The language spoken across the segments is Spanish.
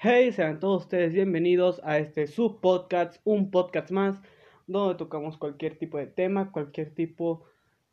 Hey, sean todos ustedes bienvenidos a este subpodcast, un podcast más, donde tocamos cualquier tipo de tema, cualquier tipo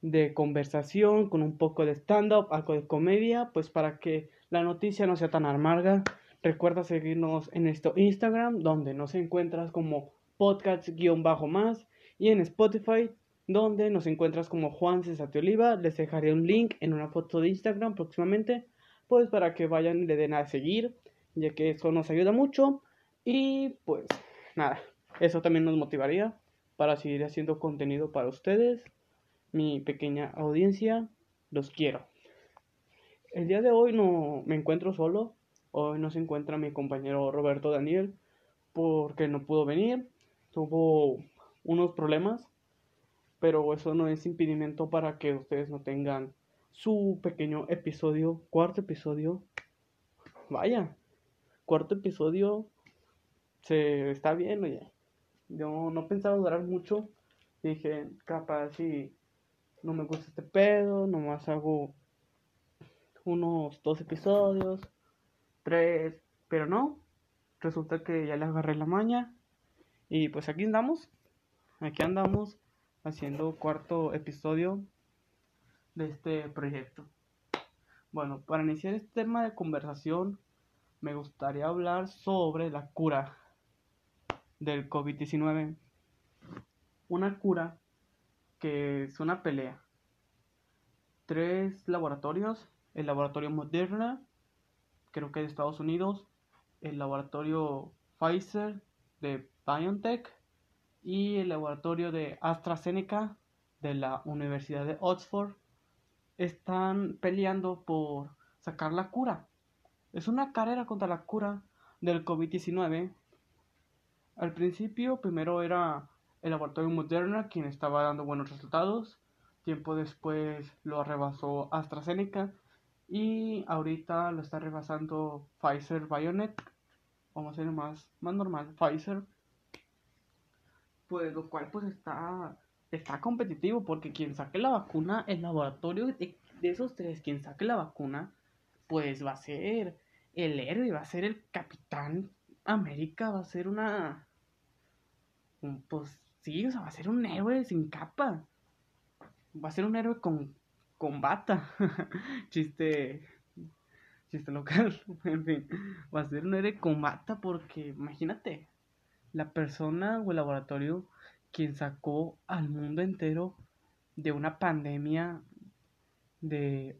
de conversación, con un poco de stand-up, algo de comedia, pues para que la noticia no sea tan amarga. Recuerda seguirnos en nuestro Instagram, donde nos encuentras como podcast-más, y en Spotify, donde nos encuentras como Juan Cesate Oliva. Les dejaré un link en una foto de Instagram próximamente pues para que vayan y le den a seguir, ya que eso nos ayuda mucho. Y pues nada, eso también nos motivaría para seguir haciendo contenido para ustedes, mi pequeña audiencia, los quiero. El día de hoy no me encuentro solo, hoy no se encuentra mi compañero Roberto Daniel porque no pudo venir, tuvo unos problemas, pero eso no es impedimento para que ustedes no tengan su pequeño episodio, cuarto episodio. Vaya, cuarto episodio se está bien, oye. Yo no pensaba durar mucho. Dije, capaz si no me gusta este pedo, nomás hago unos dos episodios, tres, pero no. Resulta que ya le agarré la maña. Y pues aquí andamos. Aquí andamos haciendo cuarto episodio de este proyecto. Bueno, para iniciar este tema de conversación, me gustaría hablar sobre la cura del COVID-19. Una cura que es una pelea. Tres laboratorios, el laboratorio Moderna, creo que de Estados Unidos, el laboratorio Pfizer de BioNTech y el laboratorio de AstraZeneca de la Universidad de Oxford están peleando por sacar la cura. Es una carrera contra la cura del COVID-19. Al principio, primero era el laboratorio Moderna quien estaba dando buenos resultados. Tiempo después lo rebasó AstraZeneca y ahorita lo está rebasando Pfizer BioNTech. Vamos a ser más, más normal, Pfizer. Pues lo cual pues está está competitivo porque quien saque la vacuna, el laboratorio de, esos tres, quien saque la vacuna, pues va a ser el héroe, va a ser el capitán América, va a ser una... pues sí, o sea, va a ser un héroe sin capa. Va a ser un héroe con, con bata. chiste... Chiste local. en fin, va a ser un héroe con bata porque imagínate, la persona o el laboratorio quien sacó al mundo entero de una pandemia de,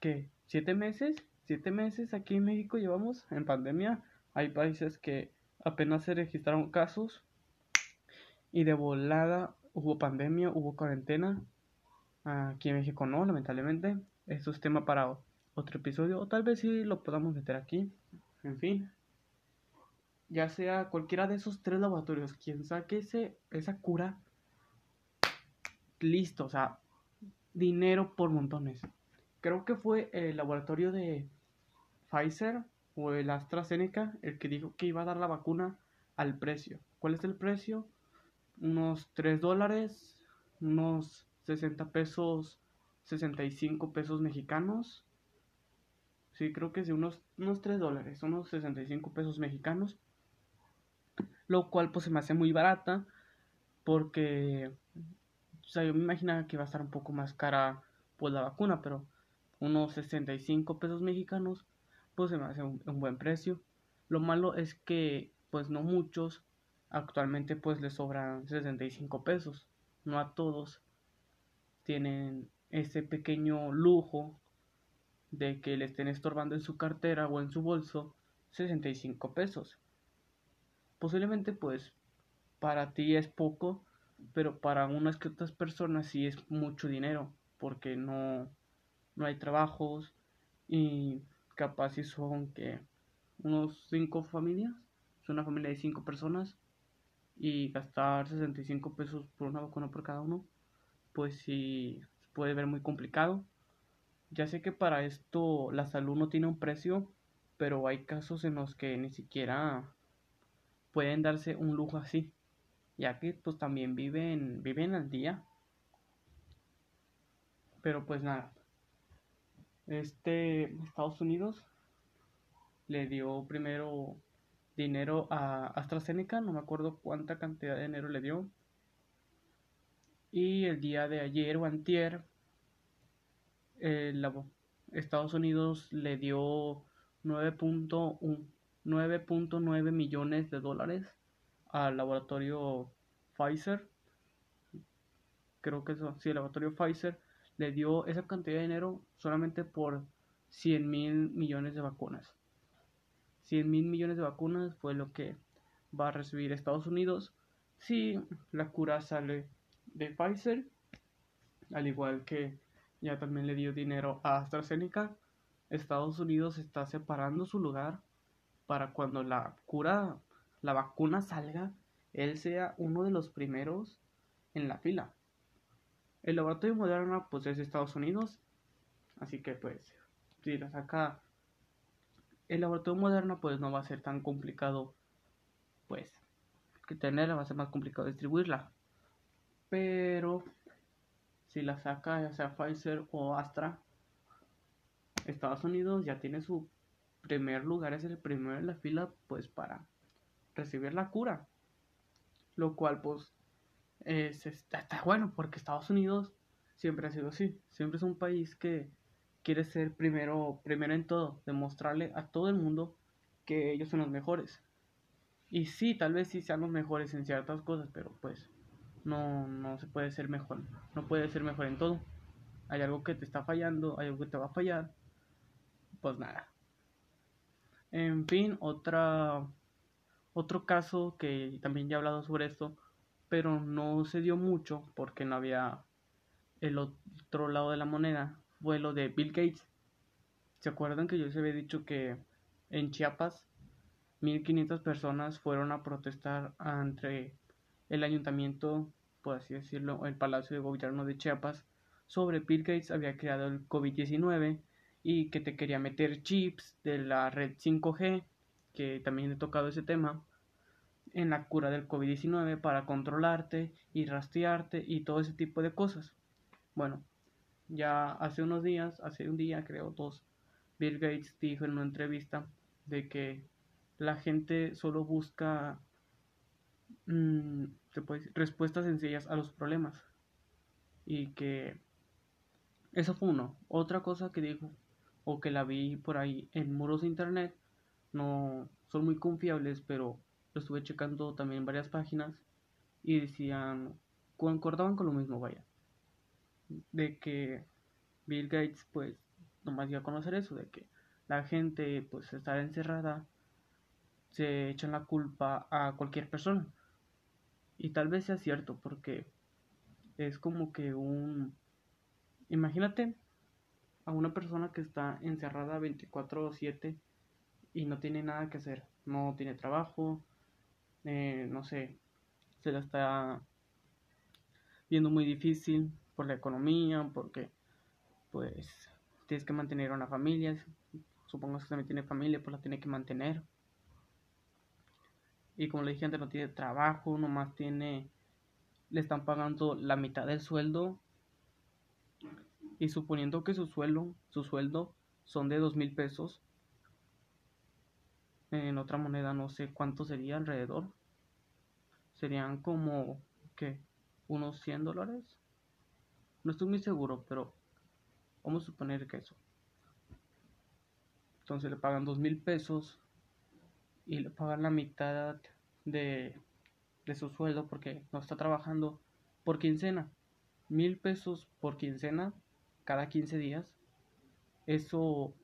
¿qué? ¿Siete meses? ¿Siete meses aquí en México llevamos en pandemia? Hay países que apenas se registraron casos y de volada hubo pandemia, hubo cuarentena. Aquí en México no, lamentablemente. Eso es tema para otro episodio. O tal vez sí lo podamos meter aquí. En fin ya sea cualquiera de esos tres laboratorios, quien saque ese, esa cura, listo, o sea, dinero por montones. Creo que fue el laboratorio de Pfizer o el AstraZeneca el que dijo que iba a dar la vacuna al precio. ¿Cuál es el precio? Unos 3 dólares, unos 60 pesos, 65 pesos mexicanos. Sí, creo que es de unos, unos 3 dólares, unos 65 pesos mexicanos lo cual pues se me hace muy barata porque yo me imaginaba que iba a estar un poco más cara pues la vacuna, pero unos 65 pesos mexicanos pues se me hace un, buen precio. Lo malo es que pues no muchos actualmente pues les sobran 65 pesos, no a todos tienen ese pequeño lujo de que le estén estorbando en su cartera o en su bolso 65 pesos. Posiblemente pues para ti es poco, pero para unas que otras personas sí es mucho dinero, porque no, no hay trabajos y capaz si son que unos cinco familias, es una familia de cinco personas y gastar 65 pesos por una vacuna por cada uno, pues sí puede ver muy complicado. Ya sé que para esto la salud no tiene un precio, pero hay casos en los que ni siquiera pueden darse un lujo así, ya que pues también viven, viven al día. Pero pues nada, este Estados Unidos le dio primero dinero a AstraZeneca, no me acuerdo cuánta cantidad de dinero le dio. Y el día de ayer o antier, Estados Unidos le dio 9.9 millones de dólares al laboratorio Pfizer. Creo que eso, sí, el laboratorio Pfizer le dio esa cantidad de dinero solamente por 100 mil millones de vacunas. 100 mil millones de vacunas fue lo que va a recibir Estados Unidos si la cura sale de Pfizer, al igual que ya también le dio dinero a AstraZeneca. Estados Unidos está separando su lugar para cuando la cura, la vacuna salga, él sea uno de los primeros en la fila. El laboratorio Moderna pues es Estados Unidos, así que pues si la saca el laboratorio Moderna pues no va a ser tan complicado pues que tenerla, va a ser más complicado distribuirla. Pero si la saca ya sea Pfizer o Astra, Estados Unidos ya tiene su primer lugar, es el primero en la fila pues para recibir la cura. Lo cual pues es, está, bueno porque Estados Unidos siempre ha sido así, siempre es un país que quiere ser primero, primero en todo, demostrarle a todo el mundo que ellos son los mejores. Y sí, tal vez sí sean los mejores en ciertas cosas, pero pues no, no se puede ser mejor, no puede ser mejor en todo. Hay algo que te está fallando, hay algo que te va a fallar, pues nada. En fin, otra, otro caso que también ya he hablado sobre esto, pero no se dio mucho porque no había el otro lado de la moneda, fue lo de Bill Gates. ¿Se acuerdan que yo les había dicho que en Chiapas 1500 personas fueron a protestar ante el ayuntamiento, por así decirlo, el Palacio de Gobierno de Chiapas, sobre Bill Gates había creado el COVID-19 y que te quería meter chips de la red 5G, que también he tocado ese tema, en la cura del COVID-19 para controlarte y rastrearte y todo ese tipo de cosas. Bueno, ya hace unos días, hace un día creo dos, Bill Gates dijo en una entrevista de que la gente solo busca mm, respuestas sencillas a los problemas y que eso fue uno. Otra cosa que dijo o que la vi por ahí en muros de internet no son muy confiables, pero lo estuve checando también en varias páginas y decían concordaban con lo mismo, vaya de que Bill Gates pues nomás iba a conocer eso, de que la gente pues estar encerrada se echan la culpa a cualquier persona. Y tal vez sea cierto porque es como que un... Imagínate a una persona que está encerrada 24/7 y no tiene nada que hacer, no tiene trabajo, eh, no sé, se la está viendo muy difícil, por la economía, porque pues tienes que mantener una familia, supongo que también tiene familia, pues la tiene que mantener. Y como le dije antes, no tiene trabajo, nomás tiene, le están pagando la mitad del sueldo. Y suponiendo que su sueldo, su sueldo son de dos mil pesos, en otra moneda no sé cuánto sería alrededor. Serían como, ¿qué? ¿Unos 100 dólares? No estoy muy seguro, pero vamos a suponer que eso. Entonces le pagan dos mil pesos y le pagan la mitad de, de su sueldo porque no está trabajando por quincena. Mil pesos por quincena cada 15 días. Eso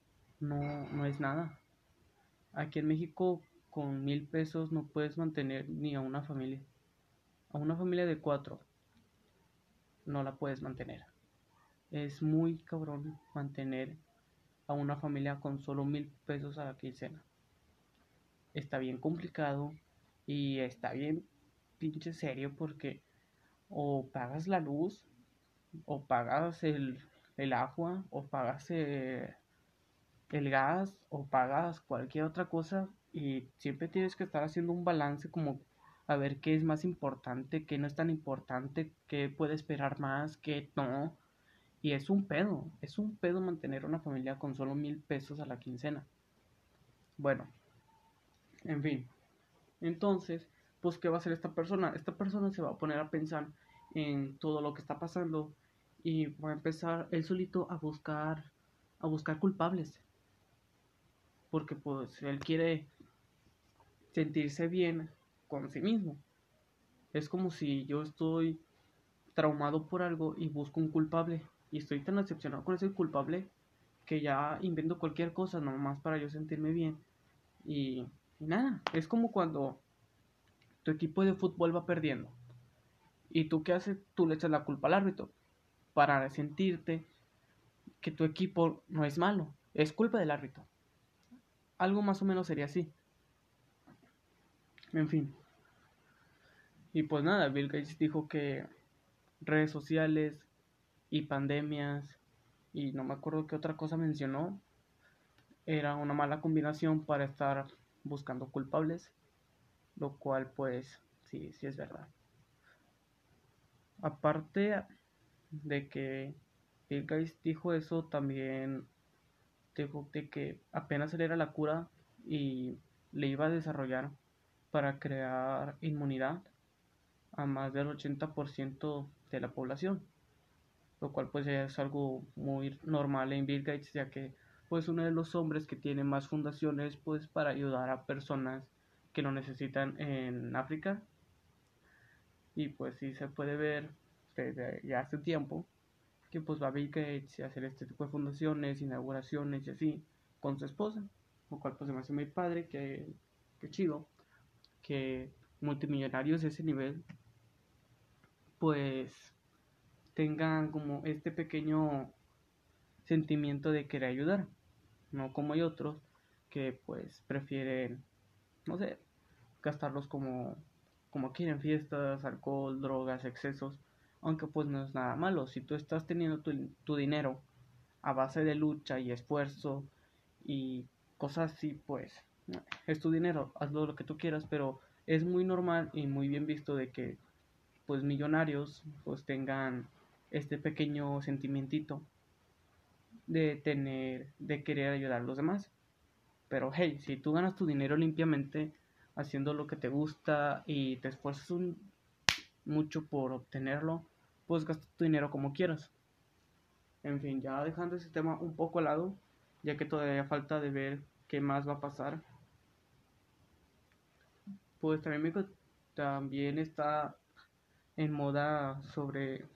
no, no es nada. Aquí en México con mil pesos no puedes mantener ni a una familia. A una familia de cuatro no la puedes mantener. Es muy cabrón mantener a una familia con solo mil pesos a la quincena. Está bien complicado y está bien pinche serio porque o pagas la luz o pagas el, el agua o pagas el, el gas o pagas cualquier otra cosa y siempre tienes que estar haciendo un balance como a ver qué es más importante, qué no es tan importante, qué puede esperar más, qué no. Y es un pedo, es un pedo mantener una familia con solo mil pesos a la quincena. Bueno, en fin, Entonces, pues, ¿qué va a hacer esta persona? Esta persona se va a poner a pensar en todo lo que está pasando y va a empezar él solito a buscar, a buscar culpables. Porque, pues, él quiere sentirse bien con sí mismo. Es como si yo estoy traumado por algo y busco un culpable. Y estoy tan decepcionado con ese culpable que ya invento cualquier cosa nomás para yo sentirme bien. Y, nada, es como cuando tu equipo de fútbol va perdiendo. ¿Y tú qué haces? Tú le echas la culpa al árbitro para sentirte que tu equipo no es malo, es culpa del árbitro. Algo más o menos sería así. En fin. Y pues nada, Bill Gates dijo que redes sociales y pandemias y no me acuerdo qué otra cosa mencionó, era una mala combinación para estar buscando culpables, lo cual pues sí, sí es verdad. Aparte de que Bill Gates dijo eso, también dijo de que apenas él era la cura y le iba a desarrollar para crear inmunidad a más del 80% de la población lo cual pues es algo muy normal en Bill Gates ya que pues uno de los hombres que tiene más fundaciones pues para ayudar a personas que lo necesitan en África. Y pues sí se puede ver desde ya hace tiempo que pues va Bill Gates a hacer este tipo de fundaciones, inauguraciones y así con su esposa, lo cual pues me hace muy padre, que, que chido, que multimillonarios de ese nivel pues tengan como este pequeño sentimiento de querer ayudar, no como hay otros que pues prefieren, no sé, gastarlos como, como quieren, fiestas, alcohol, drogas, excesos, aunque pues no es nada malo, si tú estás teniendo tu, tu dinero a base de lucha y esfuerzo y cosas así, pues es tu dinero, hazlo lo que tú quieras, pero es muy normal y muy bien visto de que pues millonarios pues tengan este pequeño sentimientito de tener, de querer ayudar a los demás. Pero hey, si tú ganas tu dinero limpiamente haciendo lo que te gusta y te esfuerzas mucho por obtenerlo, pues gasta tu dinero como quieras. En fin, ya dejando ese tema un poco al lado, ya que todavía falta de ver qué más va a pasar. Pues también, también está en moda sobre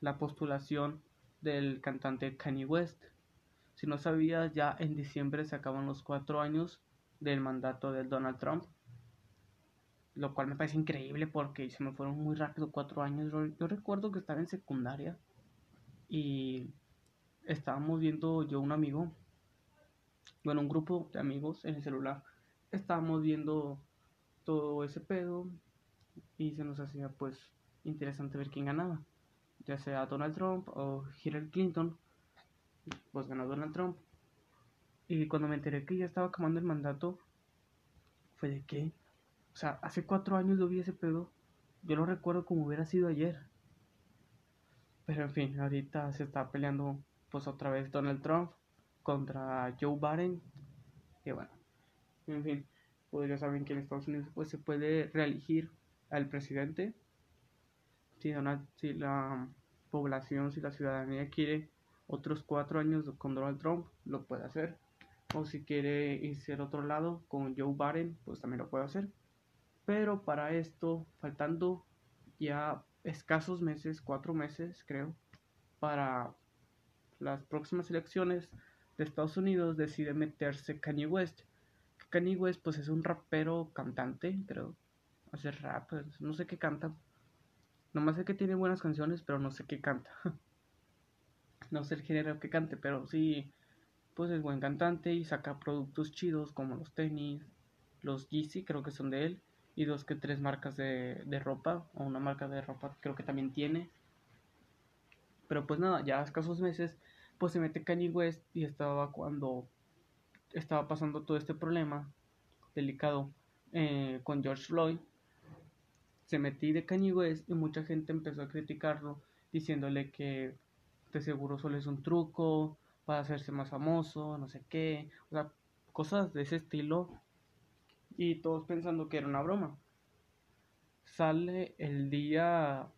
la postulación del cantante Kanye West. Si no sabías, ya en diciembre se acaban los cuatro años del mandato de Donald Trump, lo cual me parece increíble porque se me fueron muy rápido cuatro años. Yo recuerdo que estaba en secundaria y estábamos viendo yo un amigo, bueno, un grupo de amigos en el celular, estábamos viendo todo ese pedo y se nos hacía pues interesante ver quién ganaba ya sea Donald Trump o Hillary Clinton, pues ganó Donald Trump. Y cuando me enteré que ya estaba acabando el mandato, fue de que, o sea, hace cuatro años yo vi ese pedo, yo lo recuerdo como hubiera sido ayer. Pero en fin, ahorita se está peleando pues otra vez Donald Trump contra Joe Biden. Y bueno, en fin, pues ya saben que en Estados Unidos pues se puede reelegir al presidente si, Donald, si la población, si la ciudadanía quiere otros cuatro años con Donald Trump, lo puede hacer. O si quiere irse al otro lado con Joe Biden, pues también lo puede hacer. Pero para esto, faltando ya escasos meses, cuatro meses creo, para las próximas elecciones de Estados Unidos, decide meterse Kanye West. Kanye West pues es un rapero cantante, creo. Hace rap, pues, no sé qué canta, Nomás sé que tiene buenas canciones, pero no sé qué canta. no sé el género que cante, pero sí, pues es buen cantante y saca productos chidos como los tenis, los Yeezy, creo que son de él, y dos que tres marcas de, de ropa, o una marca de ropa creo que también tiene. Pero pues nada, ya a escasos meses, pues se mete Kanye West y estaba cuando estaba pasando todo este problema delicado eh, con George Floyd se metí de Kanye y mucha gente empezó a criticarlo diciéndole que de seguro solo es un truco para hacerse más famoso, no sé qué, o sea, cosas de ese estilo y todos pensando que era una broma. Sale el día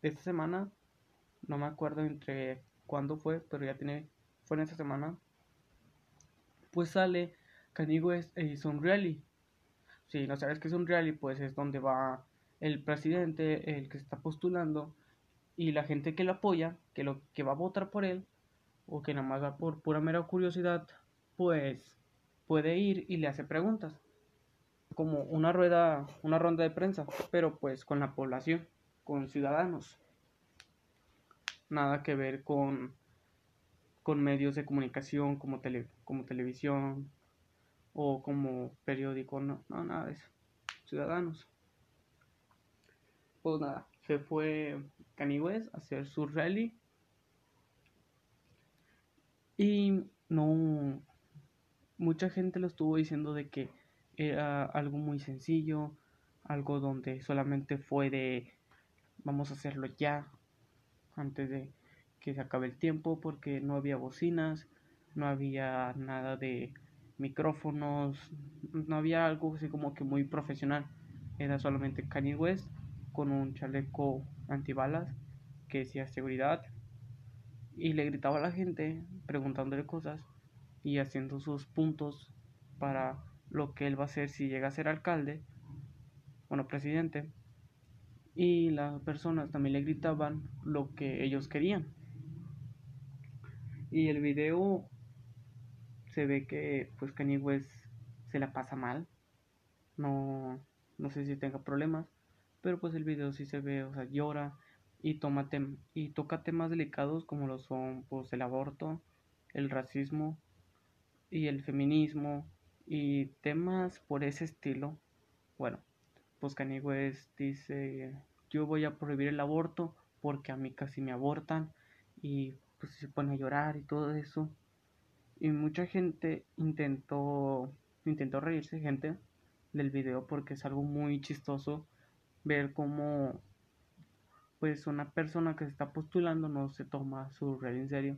de esta semana, no me acuerdo entre cuándo fue, pero ya tiene, fue en esta semana. Pues sale Kanye West e hizo un rally. Si no sabes qué es un rally, pues es donde va el presidente, el que está postulando, y la gente que lo apoya, que lo que va a votar por él, o que nada más va por pura mera curiosidad, pues puede ir y le hace preguntas. Como una rueda, una ronda de prensa, pero pues con la población, con ciudadanos. Nada que ver con, con medios de comunicación como, tele, como televisión o como periódico, no, no, nada de eso. Ciudadanos. Pues nada, se fue Kanye a hacer su rally. Y no, mucha gente lo estuvo diciendo de que era algo muy sencillo, algo donde solamente fue de vamos a hacerlo ya, antes de que se acabe el tiempo, porque no había bocinas, no había nada de micrófonos, no había algo así como que muy profesional, era solamente Kanye West con un chaleco antibalas que decía seguridad y le gritaba a la gente preguntándole cosas y haciendo sus puntos para lo que él va a hacer si llega a ser alcalde, bueno, presidente. Y las personas también le gritaban lo que ellos querían. Y el video se ve que pues Kanye West se la pasa mal. No, no sé si tenga problemas, pero pues el video sí se ve, o sea, llora y, toma y toca temas delicados como lo son pues el aborto, el racismo y el feminismo y temas por ese estilo. Bueno, pues Kanye West dice, yo voy a prohibir el aborto porque a mí casi me abortan y pues se pone a llorar y todo eso. Y mucha gente intentó intentó reírse gente del video porque es algo muy chistoso ver cómo pues una persona que se está postulando no se toma su red en serio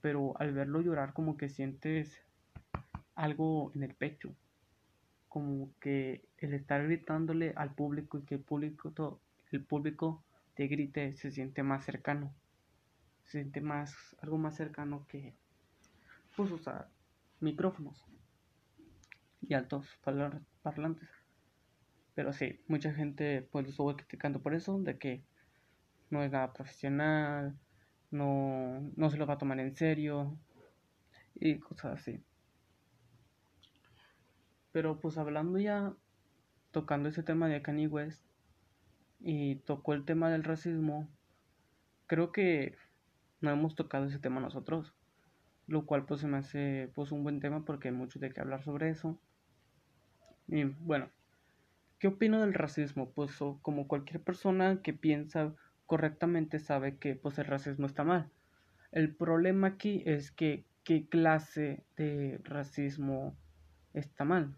pero al verlo llorar como que sientes algo en el pecho como que el estar gritándole al público y que el público todo, el público te grite se siente más cercano se siente más algo más cercano que pues usar micrófonos y altos parlantes pero sí, mucha gente pues lo estuvo criticando por eso, de que no es nada profesional, no, no se lo va a tomar en serio y cosas así. Pero pues hablando ya, tocando ese tema de Kanye West y tocó el tema del racismo, creo que no hemos tocado ese tema nosotros, lo cual pues se me hace pues un buen tema porque hay mucho de qué hablar sobre eso. Y bueno, ¿Qué opino del racismo? Pues como cualquier persona que piensa correctamente sabe que pues el racismo está mal. El problema aquí es que qué clase de racismo está mal.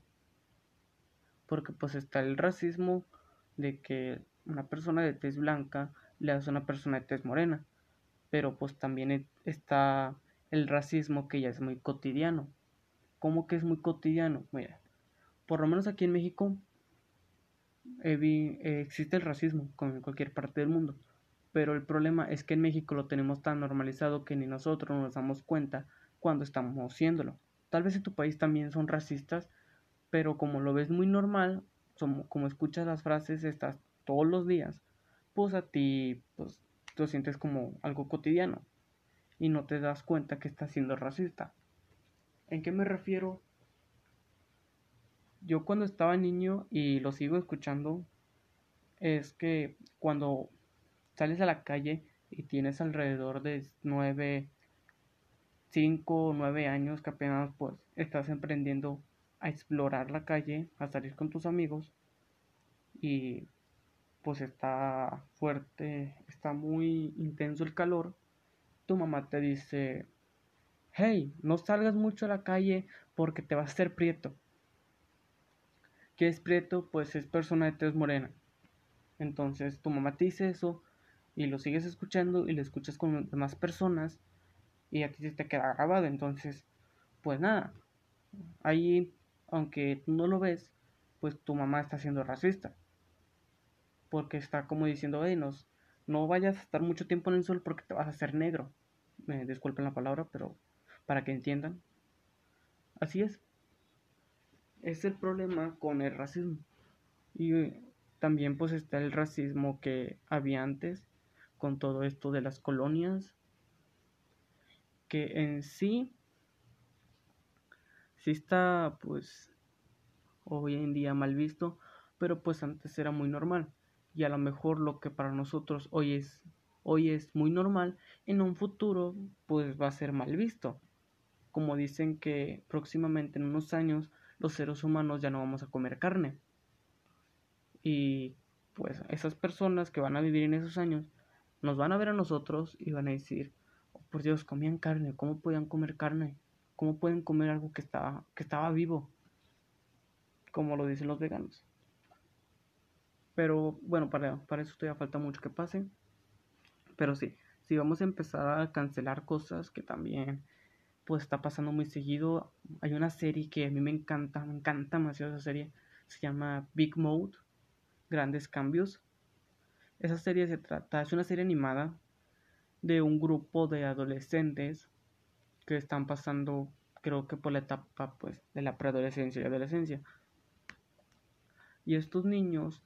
Porque pues está el racismo de que una persona de tez blanca le hace a una persona de tez morena. Pero pues también e, está el racismo que ya es muy cotidiano. ¿Cómo que es muy cotidiano? Mira, por lo menos aquí en México eh, existe el racismo como en cualquier parte del mundo, pero el problema es que en México lo tenemos tan normalizado que ni nosotros nos damos cuenta cuando estamos haciéndolo. Tal vez en tu país también son racistas, pero como lo ves muy normal, como, escuchas las frases estas todos los días, pues a ti pues lo sientes como algo cotidiano y no te das cuenta que estás siendo racista. ¿En qué me refiero? yo cuando estaba niño y lo sigo escuchando, es que cuando sales a la calle y tienes alrededor de 9, 5 o 9 años que apenas pues estás emprendiendo a explorar la calle, a salir con tus amigos y pues está fuerte, está muy intenso el calor, tu mamá te dice, hey, no salgas mucho a la calle porque te vas a hacer prieto que es prieto, pues es persona de tez morena. Entonces tu mamá te dice eso y lo sigues escuchando y lo escuchas con demás personas y a ti te queda grabado. Entonces, pues nada, ahí aunque tú no lo ves, pues tu mamá está siendo racista. Porque está como diciendo, hey, nos, no vayas a estar mucho tiempo en el sol porque te vas a hacer negro. Me disculpen la palabra, pero para que entiendan. Así es. Es el problema con el racismo. Y eh, también pues está el racismo que había antes con todo esto de las colonias. Que en sí, sí está pues hoy en día mal visto, pero pues antes era muy normal. Y a lo mejor lo que para nosotros hoy es hoy es muy normal, en un futuro pues va a ser mal visto. Como dicen que próximamente en unos años los seres humanos ya no vamos a comer carne. Y pues esas personas que van a vivir en esos años nos van a ver a nosotros y van a decir, por Dios, comían carne, ¿cómo podían comer carne? ¿Cómo pueden comer algo que estaba, que estaba vivo? Como lo dicen los veganos. Pero bueno, para, para eso todavía falta mucho que pase. Pero sí, si vamos a empezar a cancelar cosas que también pues está pasando muy seguido. Hay una serie que a mí me encanta, me encanta demasiado esa serie. Se llama Big Mode, Grandes Cambios. Esa serie se trata, es una serie animada de un grupo de adolescentes que están pasando, creo que por la etapa pues de la preadolescencia y adolescencia. Y estos niños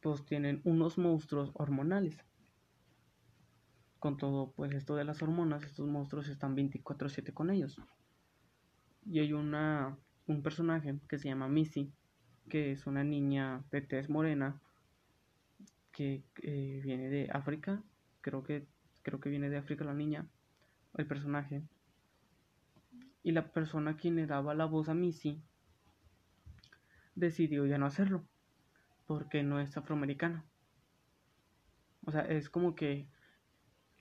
pues tienen unos monstruos hormonales con todo pues esto de las hormonas, estos monstruos están 24/7 con ellos. Y hay una un personaje que se llama Missy, que es una niña de tez morena que eh, viene de África, creo que creo que viene de África la niña, el personaje. Y la persona quien le daba la voz a Missy decidió ya no hacerlo porque no es afroamericana. O sea, es como que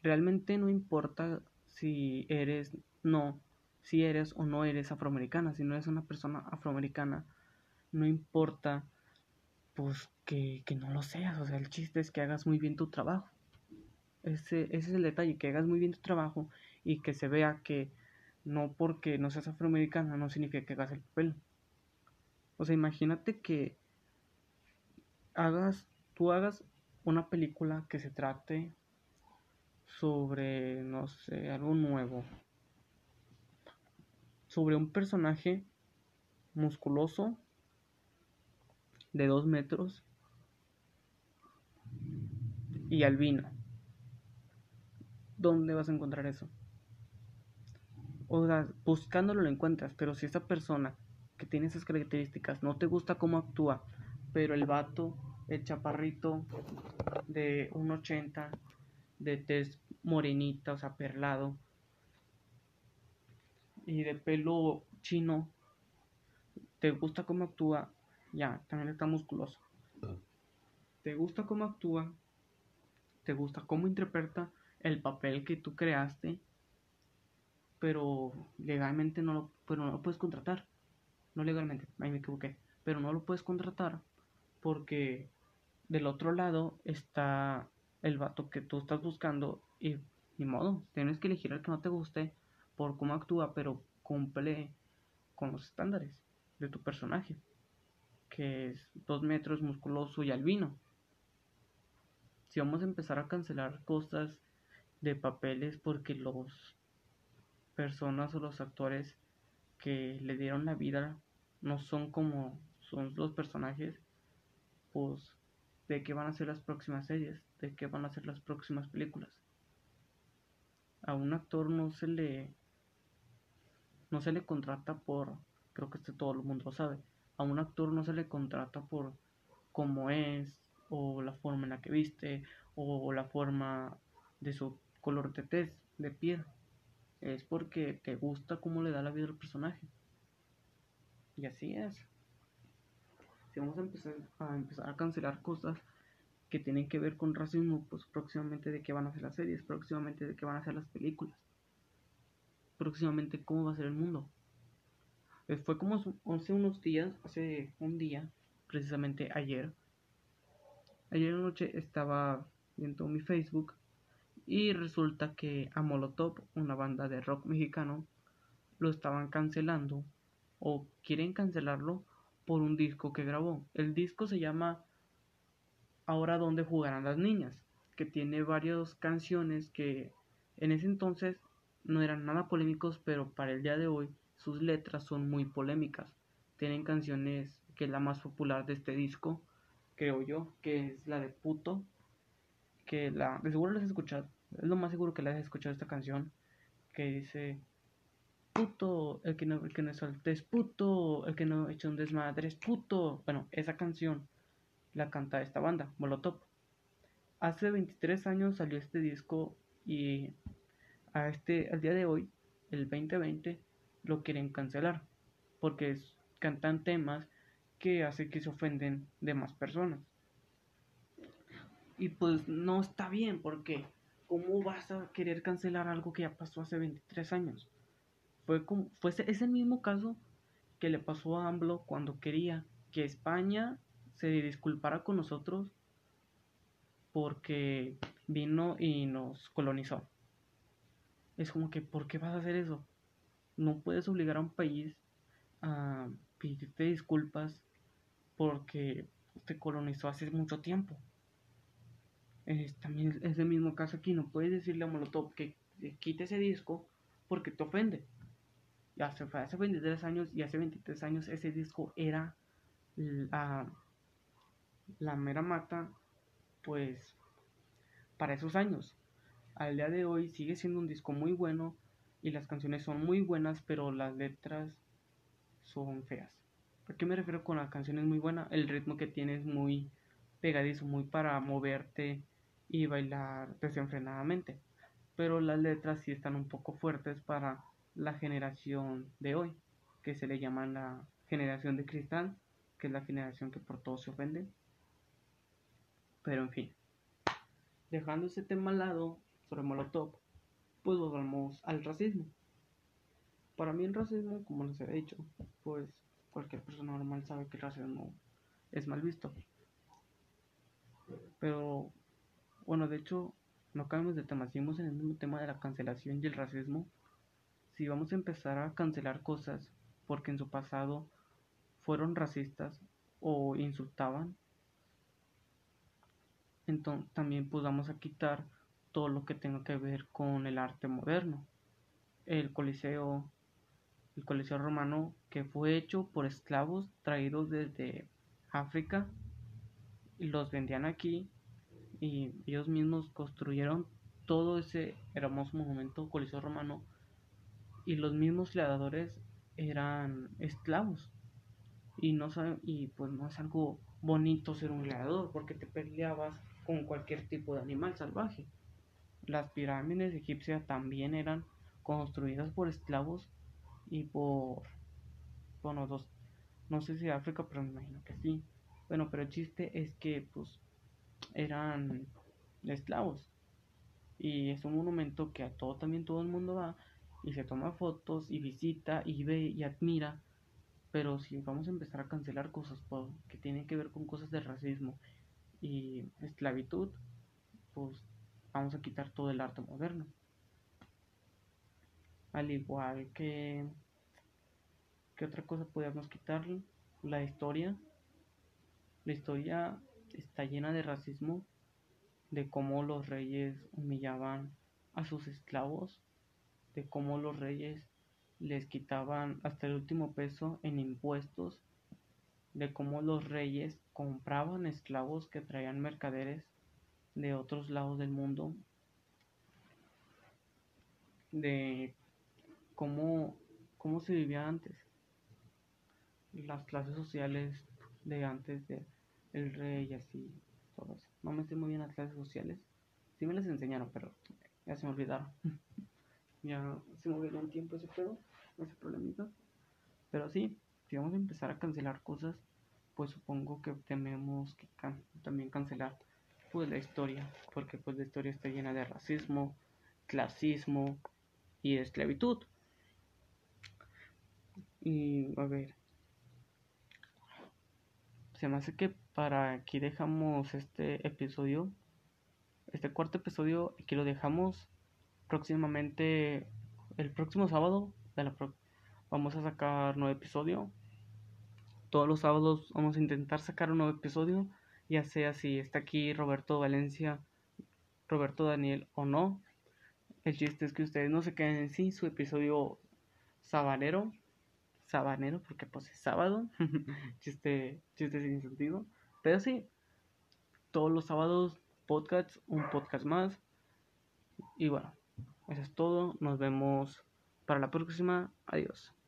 realmente no importa si eres no, si eres o no eres afroamericana, si no eres una persona afroamericana, no importa pues que, no lo seas, o sea, el chiste es que hagas muy bien tu trabajo. Ese, ese es el detalle, que hagas muy bien tu trabajo y que se vea que no porque no seas afroamericana no significa que hagas el papel. O sea, imagínate que hagas, tú hagas una película que se trate sobre, no sé, algo nuevo. Sobre un personaje musculoso de dos metros y albino. ¿Dónde vas a encontrar eso? O sea, buscándolo lo encuentras, pero si esa persona que tiene esas características no te gusta cómo actúa, pero el vato, el chaparrito de 1,80 de tez morenita, o sea, perlado. Y de pelo chino. ¿Te gusta cómo actúa? Ya, también está musculoso. ¿Te gusta cómo actúa? ¿Te gusta cómo interpreta el papel que tú creaste? Pero legalmente no lo, pero no lo puedes contratar. No legalmente, ahí me equivoqué. Pero no lo puedes contratar porque del otro lado está el vato que tú estás buscando y ni modo, tienes que elegir el que no te guste por cómo actúa, pero cumple con los estándares de tu personaje, que es dos metros, musculoso y albino. Si vamos a empezar a cancelar cosas de papeles porque los personas o los actores que le dieron la vida no son como son los personajes, pues de qué van a ser las próximas series, de qué van a ser las próximas películas. A un actor no se le no se le contrata por creo que este todo el mundo lo sabe. A un actor no se le contrata por cómo es o la forma en la que viste o la forma de su color de tez, de piel. Es porque te gusta cómo le da la vida al personaje. Y así es si vamos a empezar a empezar a cancelar cosas que tienen que ver con racismo, pues próximamente de qué van a ser las series, próximamente de qué van a ser las películas, próximamente cómo va a ser el mundo. Eh, fue como hace unos días, hace un día, precisamente ayer, ayer noche estaba viendo mi Facebook y resulta que a Molotov, una banda de rock mexicano, lo estaban cancelando o quieren cancelarlo por un disco que grabó. El disco se llama Ahora dónde jugarán las niñas, que tiene varias canciones que en ese entonces no eran nada polémicos, pero para el día de hoy sus letras son muy polémicas. Tienen canciones que es la más popular de este disco, creo yo, que es la de Puto, que la de seguro la has escuchado, es lo más seguro que la has escuchado esta canción, que dice puto, el que no, el que no es puto, el que no echa un desmadre es puto. Bueno, esa canción la canta esta banda, Molotov. Hace 23 años salió este disco y a este, al día de hoy, el 2020, lo quieren cancelar porque cantan temas que hacen que se ofenden de más personas. Y pues no está bien porque ¿cómo vas a querer cancelar algo que ya pasó hace 23 años? Fue, como, fue ese mismo caso que le pasó a AMLO cuando quería que España se disculpara con nosotros porque vino y nos colonizó. Es como que, ¿por qué vas a hacer eso? No puedes obligar a un país a pedirte disculpas porque te colonizó hace mucho tiempo. Es, también es el mismo caso aquí, no puedes decirle a Molotov que quite ese disco porque te ofende hace, hace 23 años y hace 23 años ese disco era la, la mera mata, pues para esos años. Al día de hoy sigue siendo un disco muy bueno y las canciones son muy buenas, pero las letras son feas. ¿A qué me refiero con las canciones muy buenas? El ritmo que tiene es muy pegadizo, muy para moverte y bailar desenfrenadamente. Pero las letras sí están un poco fuertes para la generación de hoy, que se le llama la generación de cristal, que es la generación que por todo se ofende. Pero en fin, dejando ese tema al lado sobre Molotov, pues volvamos al racismo. Para mí el racismo, como les he dicho, pues cualquier persona normal sabe que el racismo es mal visto. Pero, bueno, de hecho, no cambiamos de tema, seguimos en el mismo tema de la cancelación y el racismo si vamos a empezar a cancelar cosas porque en su pasado fueron racistas o insultaban, entonces también pues vamos a quitar todo lo que tenga que ver con el arte moderno. El Coliseo, el Coliseo romano que fue hecho por esclavos traídos desde África y los vendían aquí y ellos mismos construyeron todo ese hermoso monumento Coliseo romano y los mismos gladiadores eran esclavos. Y no y pues no es algo bonito ser un gladiador porque te peleabas con cualquier tipo de animal salvaje. Las pirámides egipcias también eran construidas por esclavos y por bueno dos. No sé si África pero me imagino que sí. Bueno pero el chiste es que pues eran esclavos y es un monumento que a todo también todo el mundo va y se toma fotos y visita y ve y admira. Pero si vamos a empezar a cancelar cosas que tienen que ver con cosas de racismo y esclavitud, pues vamos a quitar todo el arte moderno. Al igual que... ¿Qué otra cosa podríamos quitarle? La historia. La historia está llena de racismo, de cómo los reyes humillaban a sus esclavos de cómo los reyes les quitaban hasta el último peso en impuestos, de cómo los reyes compraban esclavos que traían mercaderes de otros lados del mundo, de cómo, cómo se vivía antes, las clases sociales de antes de el rey así, todo No me sé muy bien las clases sociales, sí me las enseñaron, pero ya se me olvidaron. ya se movió un tiempo ese pedo, ese problemita. Pero sí, si vamos a empezar a cancelar cosas, pues supongo que tenemos que también cancelar pues la historia, porque pues la historia está llena de racismo, clasismo y de esclavitud. Y a ver, se me hace que para aquí dejamos este episodio, este cuarto episodio, aquí lo dejamos próximamente el próximo sábado de la vamos a sacar nuevo episodio. Todos los sábados vamos a intentar sacar un nuevo episodio, ya sea si está aquí Roberto Valencia, Roberto Daniel o no. El chiste es que ustedes no se queden en sí su episodio sabanero, sabanero porque pues es sábado, chiste, chiste sin sentido, pero sí, todos los sábados podcast, un podcast más. Y bueno, eso es todo. Nos vemos para la próxima. Adiós.